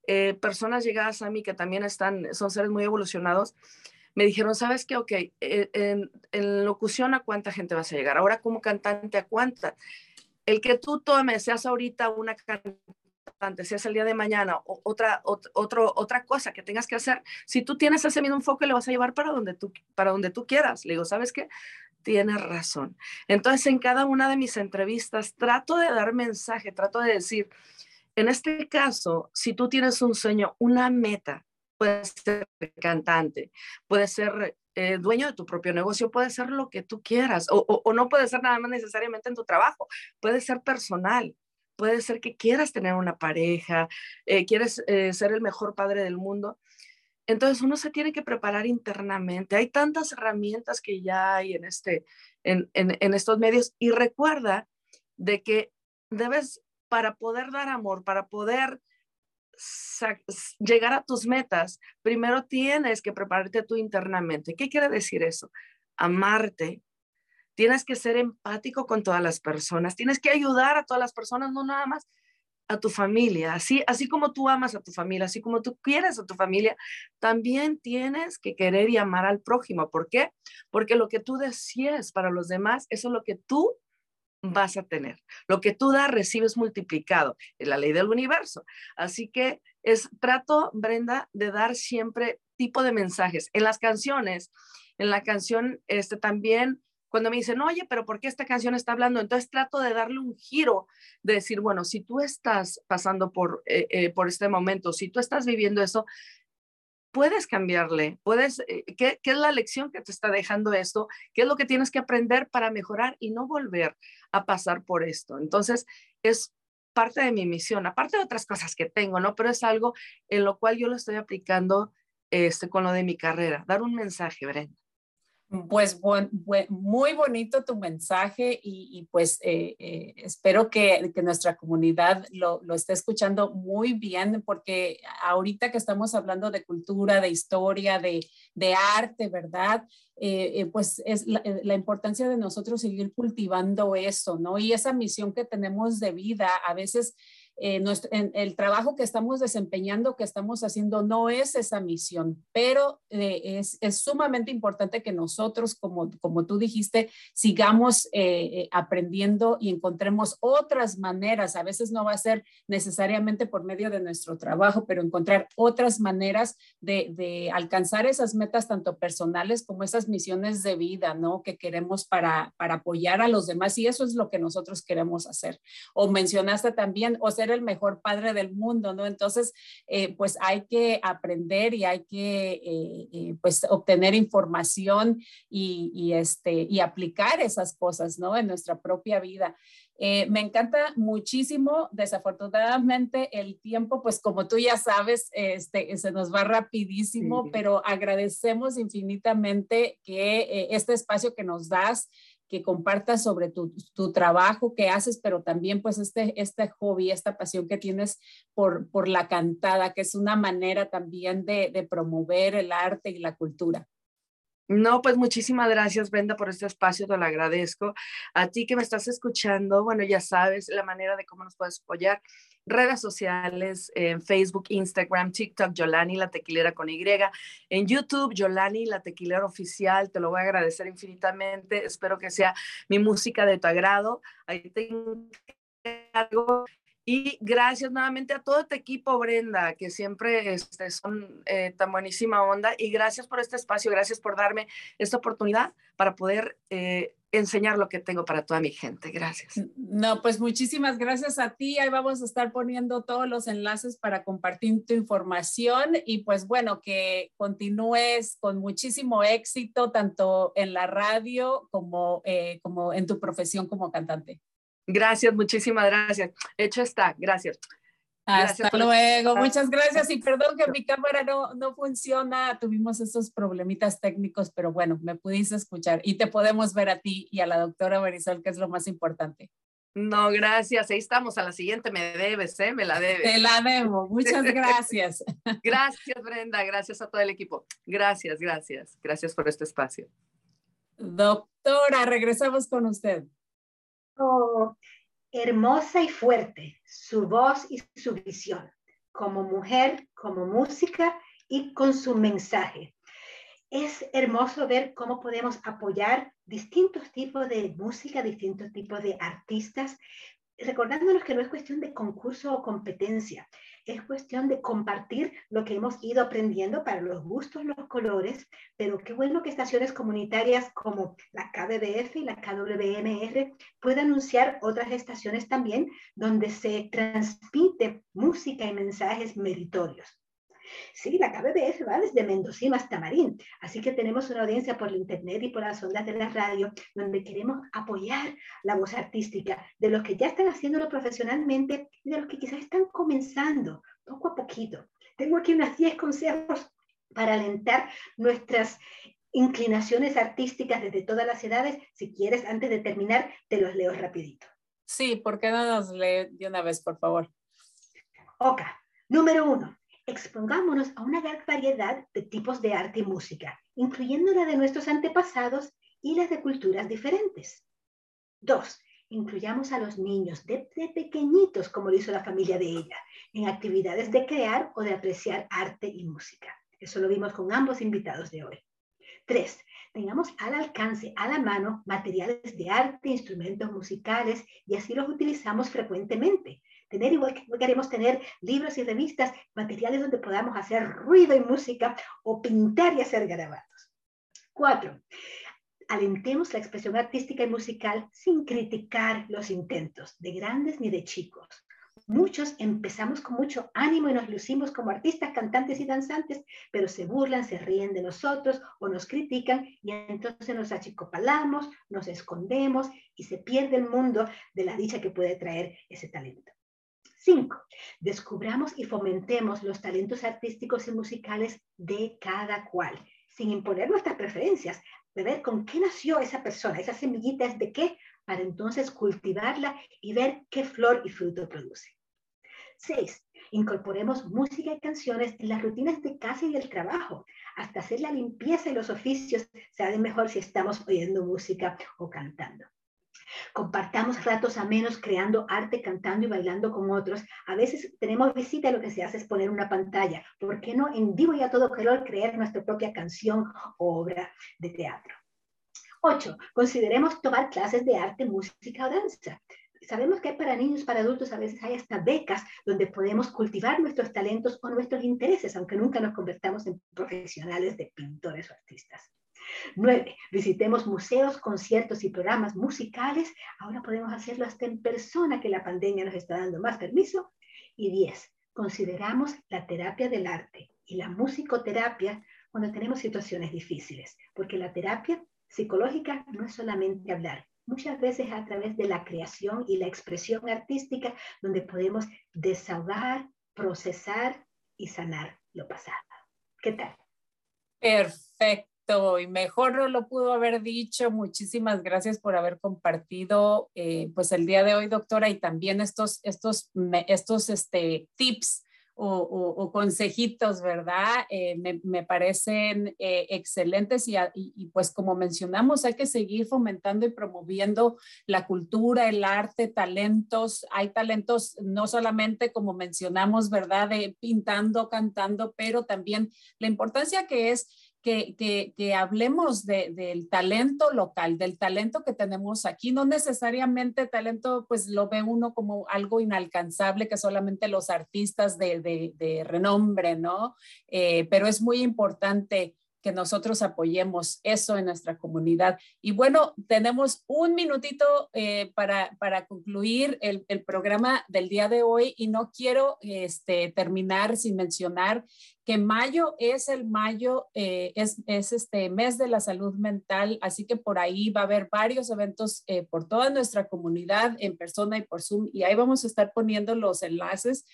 eh, personas llegadas a mí que también están, son seres muy evolucionados, me dijeron, ¿sabes qué? Ok, en, en locución, ¿a cuánta gente vas a llegar? Ahora como cantante, ¿a cuánta? el que tú tomes, seas ahorita una cantante, seas el día de mañana, o otra, otro, otra cosa que tengas que hacer, si tú tienes ese mismo enfoque, le vas a llevar para donde tú, para donde tú quieras. Le digo, ¿sabes qué? Tienes razón. Entonces, en cada una de mis entrevistas, trato de dar mensaje, trato de decir, en este caso, si tú tienes un sueño, una meta, puedes ser cantante, puede ser eh, dueño de tu propio negocio, puede ser lo que tú quieras, o, no puede ser nada más necesariamente en tu trabajo, puede ser personal, puede ser que quieras tener una pareja, eh, quieres eh, ser el mejor padre del mundo. Entonces uno se tiene que preparar internamente. Hay tantas herramientas que ya hay en, este, en, en estos medios y recuerda de que debes, para poder dar amor, para poder llegar a tus metas, primero tienes que prepararte tú internamente. ¿Qué quiere decir eso? Amarte. Tienes que ser empático con todas las personas. Tienes que ayudar a todas las personas, no nada más a tu familia. Así, así como tú amas a tu familia, así como tú quieres a tu familia, también tienes que querer y amar al prójimo. ¿Por qué? Porque lo que tú decías para los demás, eso es lo que tú vas a tener. Lo que tú das, recibes multiplicado. Es la ley del universo. Así que es, trato, Brenda, de dar siempre tipo de mensajes. En las canciones, en la canción, este también, cuando me dicen, oye, pero ¿por qué esta canción está hablando? Entonces trato de darle un giro, de decir, bueno, si tú estás pasando por, eh, eh, por este momento, si tú estás viviendo eso, puedes cambiarle, puedes, eh, ¿qué, ¿qué, es la lección que te está dejando esto? ¿Qué es lo que tienes que aprender para mejorar y no volver a pasar por esto? Entonces, es parte de mi misión, aparte de otras cosas que tengo, ¿no? Pero es algo en lo cual yo lo estoy aplicando este, con lo de mi carrera, dar un mensaje, Brenda. Pues muy bonito tu mensaje y, pues eh, eh, espero que, nuestra comunidad lo, esté escuchando muy bien porque ahorita que estamos hablando de cultura, de historia, de, arte, ¿verdad? Eh, pues es la, la, importancia de nosotros seguir cultivando eso, ¿no? Y esa misión que tenemos de vida, a veces eh, nuestro, el trabajo que estamos desempeñando, que estamos haciendo, no es esa misión, pero eh, es, es, sumamente importante que nosotros, como, como tú dijiste, sigamos eh, aprendiendo y encontremos otras maneras. A veces no va a ser necesariamente por medio de nuestro trabajo, pero encontrar otras maneras de, de alcanzar esas metas, tanto personales como esas misiones de vida, ¿no? Que queremos para, para apoyar a los demás y eso es lo que nosotros queremos hacer. O mencionaste también, o sea, el mejor padre del mundo, ¿no? Entonces, eh, pues hay que aprender y hay que, eh, eh, pues, obtener información y, y, este, y aplicar esas cosas, ¿no? En nuestra propia vida. me encanta muchísimo, desafortunadamente el tiempo, pues como tú ya sabes, este, se nos va rapidísimo, pero agradecemos infinitamente que este espacio que nos das, que compartas sobre tu, tu, trabajo que haces, pero también pues este, este hobby, esta pasión que tienes por, por la cantada, que es una manera también de, de promover el arte y la cultura. No, pues muchísimas gracias, Brenda, por este espacio, te lo agradezco. A ti que me estás escuchando, bueno, ya sabes la manera de cómo nos puedes apoyar redes sociales, en Facebook, Instagram, TikTok, Yolani la tequilera con Y, en YouTube, Yolani la tequilera oficial, te lo voy a agradecer infinitamente, espero que sea mi música de tu agrado. Ahí tengo Y gracias nuevamente a todo tu equipo, Brenda, que siempre este, son eh, tan buenísima onda. Y gracias por este espacio, gracias por darme esta oportunidad para poder eh, enseñar lo que tengo para toda mi gente. Gracias. No, pues muchísimas gracias a ti. Ahí vamos a estar poniendo todos los enlaces para compartir tu información y pues bueno, que continúes con muchísimo éxito tanto en la radio como, eh, como en tu profesión como cantante. Gracias, muchísimas gracias. Hecho está, gracias. Hasta luego, muchas gracias y perdón que mi cámara no, no funciona, tuvimos esos problemitas técnicos, pero bueno, me pudiste escuchar y te podemos ver a ti y a la doctora Marisol, que es lo más importante. No, gracias, ahí estamos, a la siguiente me debes, ¿eh? Me la debes. Te la debo, muchas gracias. gracias, Brenda, gracias a todo el equipo. Gracias, gracias, gracias por este espacio. Doctora, regresamos con usted. Hermosa y fuerte, su voz y su visión, como mujer, como música y con su mensaje. Es hermoso ver cómo podemos apoyar distintos tipos de música, distintos tipos de artistas, recordándonos que no es cuestión de concurso o competencia, es cuestión de compartir lo que hemos ido aprendiendo para los gustos, los colores, pero qué bueno que estaciones comunitarias como la KBBF y la KWMR puedan anunciar otras estaciones también donde se transmite música y mensajes meritorios. Sí, la KBBF va desde Mendocino hasta Marín, así que tenemos una audiencia por internet y por las ondas de la radio donde queremos apoyar la voz artística de los que ya están haciéndolo profesionalmente y de los que quizás están comenzando poco a poquito. Tengo aquí unas 10 consejos para alentar nuestras inclinaciones artísticas desde todas las edades. Si quieres, antes de terminar, te los leo rapidito. Sí, ¿por qué no nos lee de una vez, por favor? Ok, número uno, expongámonos a una gran variedad de tipos de arte y música, incluyendo la de nuestros antepasados y las de culturas diferentes. Dos, incluyamos a los niños de, pequeñitos, como lo hizo la familia de ella, en actividades de crear o de apreciar arte y música. Eso lo vimos con ambos invitados de hoy. Tres, tengamos al alcance, a la mano, materiales de arte, instrumentos musicales y así los utilizamos frecuentemente tener igual que queremos tener libros y revistas, materiales donde podamos hacer ruido y música o pintar y hacer grabados. Cuatro, alentemos la expresión artística y musical sin criticar los intentos de grandes ni de chicos. Muchos empezamos con mucho ánimo y nos lucimos como artistas, cantantes y danzantes, pero se burlan, se ríen de nosotros o nos critican y entonces nos achicopalamos, nos escondemos y se pierde el mundo de la dicha que puede traer ese talento. Cinco, descubramos y fomentemos los talentos artísticos y musicales de cada cual, sin imponer nuestras preferencias, de ver con qué nació esa persona, esa semillita es de qué, para entonces cultivarla y ver qué flor y fruto produce. Seis, incorporemos música y canciones en las rutinas de casa y del trabajo, hasta hacer la limpieza y los oficios se mejor si estamos oyendo música o cantando. Compartamos ratos amenos creando arte, cantando y bailando con otros. A veces tenemos visita y lo que se hace es poner una pantalla. ¿Por qué no en vivo y a todo color crear nuestra propia canción o obra de teatro? Ocho, consideremos tomar clases de arte, música o danza. Sabemos que para niños, para adultos, a veces hay hasta becas donde podemos cultivar nuestros talentos o nuestros intereses, aunque nunca nos convertamos en profesionales de pintores o artistas. Nueve, visitemos museos, conciertos y programas musicales. Ahora podemos hacerlo hasta en persona, que la pandemia nos está dando más permiso. Y diez, consideramos la terapia del arte y la musicoterapia cuando tenemos situaciones difíciles, porque la terapia psicológica no es solamente hablar, muchas veces a través de la creación y la expresión artística donde podemos desahogar, procesar y sanar lo pasado. ¿Qué tal? Perfecto y mejor no lo pudo haber dicho. Muchísimas gracias por haber compartido eh, pues el día de hoy, doctora, y también estos, estos, estos este, tips o, consejitos, ¿verdad? Eh, me, parecen eh, excelentes y, pues como mencionamos, hay que seguir fomentando y promoviendo la cultura, el arte, talentos. Hay talentos no solamente como mencionamos, ¿verdad? Pintando, cantando, pero también la importancia que es que, hablemos del talento local, del talento que tenemos aquí. No necesariamente talento, pues lo ve uno como algo inalcanzable, que solamente los artistas de, de, renombre, ¿no? Eh, pero es muy importante que nosotros apoyemos eso en nuestra comunidad. Y bueno, tenemos un minutito eh, para, para, concluir el, programa del día de hoy y no quiero este, terminar sin mencionar que mayo es el mayo, eh, es, es, este mes de la salud mental, así que por ahí va a haber varios eventos eh, por toda nuestra comunidad en persona y por Zoom y ahí vamos a estar poniendo los enlaces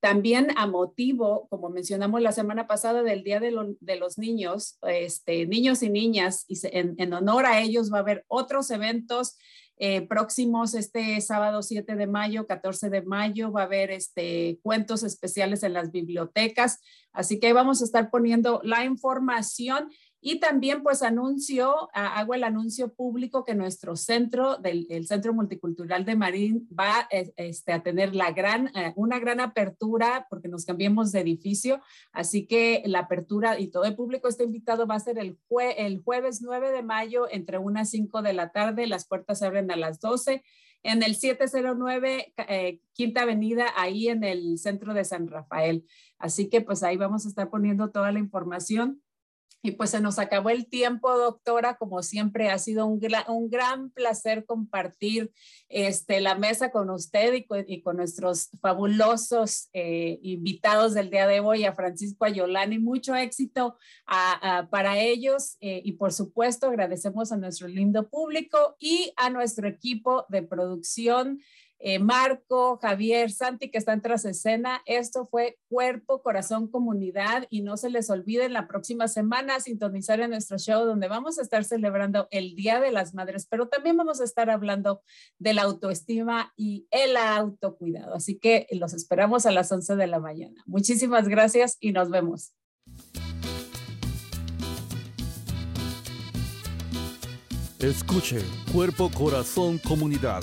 también a motivo, como mencionamos la semana pasada, del Día de, los Niños, este, niños y niñas, y en, honor a ellos va a haber otros eventos eh, próximos este sábado 7 de mayo, 14 de mayo, va a haber este, cuentos especiales en las bibliotecas. Así que vamos a estar poniendo la información y también pues anuncio, hago el anuncio público que nuestro centro, del el Centro Multicultural de Marín, va este, a tener la gran, eh, una gran apertura porque nos cambiemos de edificio. Así que la apertura y todo el público está invitado va a ser el, el jueves 9 de mayo entre 1 a 5 de la tarde. Las puertas se abren a las 12 en el 709 eh, Quinta Avenida, ahí en el centro de San Rafael. Así que pues ahí vamos a estar poniendo toda la información y pues se nos acabó el tiempo, doctora. Como siempre, ha sido un, un gran placer compartir este, la mesa con usted y con, nuestros fabulosos eh, invitados del día de hoy, a Francisco Ayolani. Mucho éxito para ellos eh, y por supuesto agradecemos a nuestro lindo público y a nuestro equipo de producción. Eh, Marco, Javier, Santi, que están tras escena. Esto fue Cuerpo, Corazón, Comunidad y no se les olviden la próxima semana sintonizar en nuestro show donde vamos a estar celebrando el Día de las Madres, pero también vamos a estar hablando de la autoestima y el autocuidado. Así que los esperamos a las 11 de la mañana. Muchísimas gracias y nos vemos. Escuche Cuerpo, Corazón, Comunidad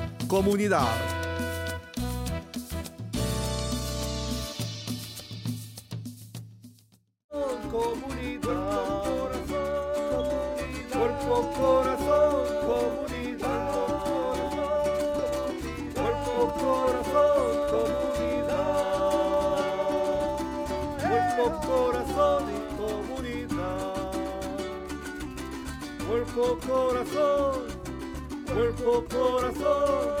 comunidad. Comunidad, cuerpo, corazón,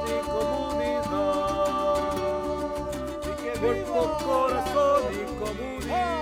corazón y comunidad.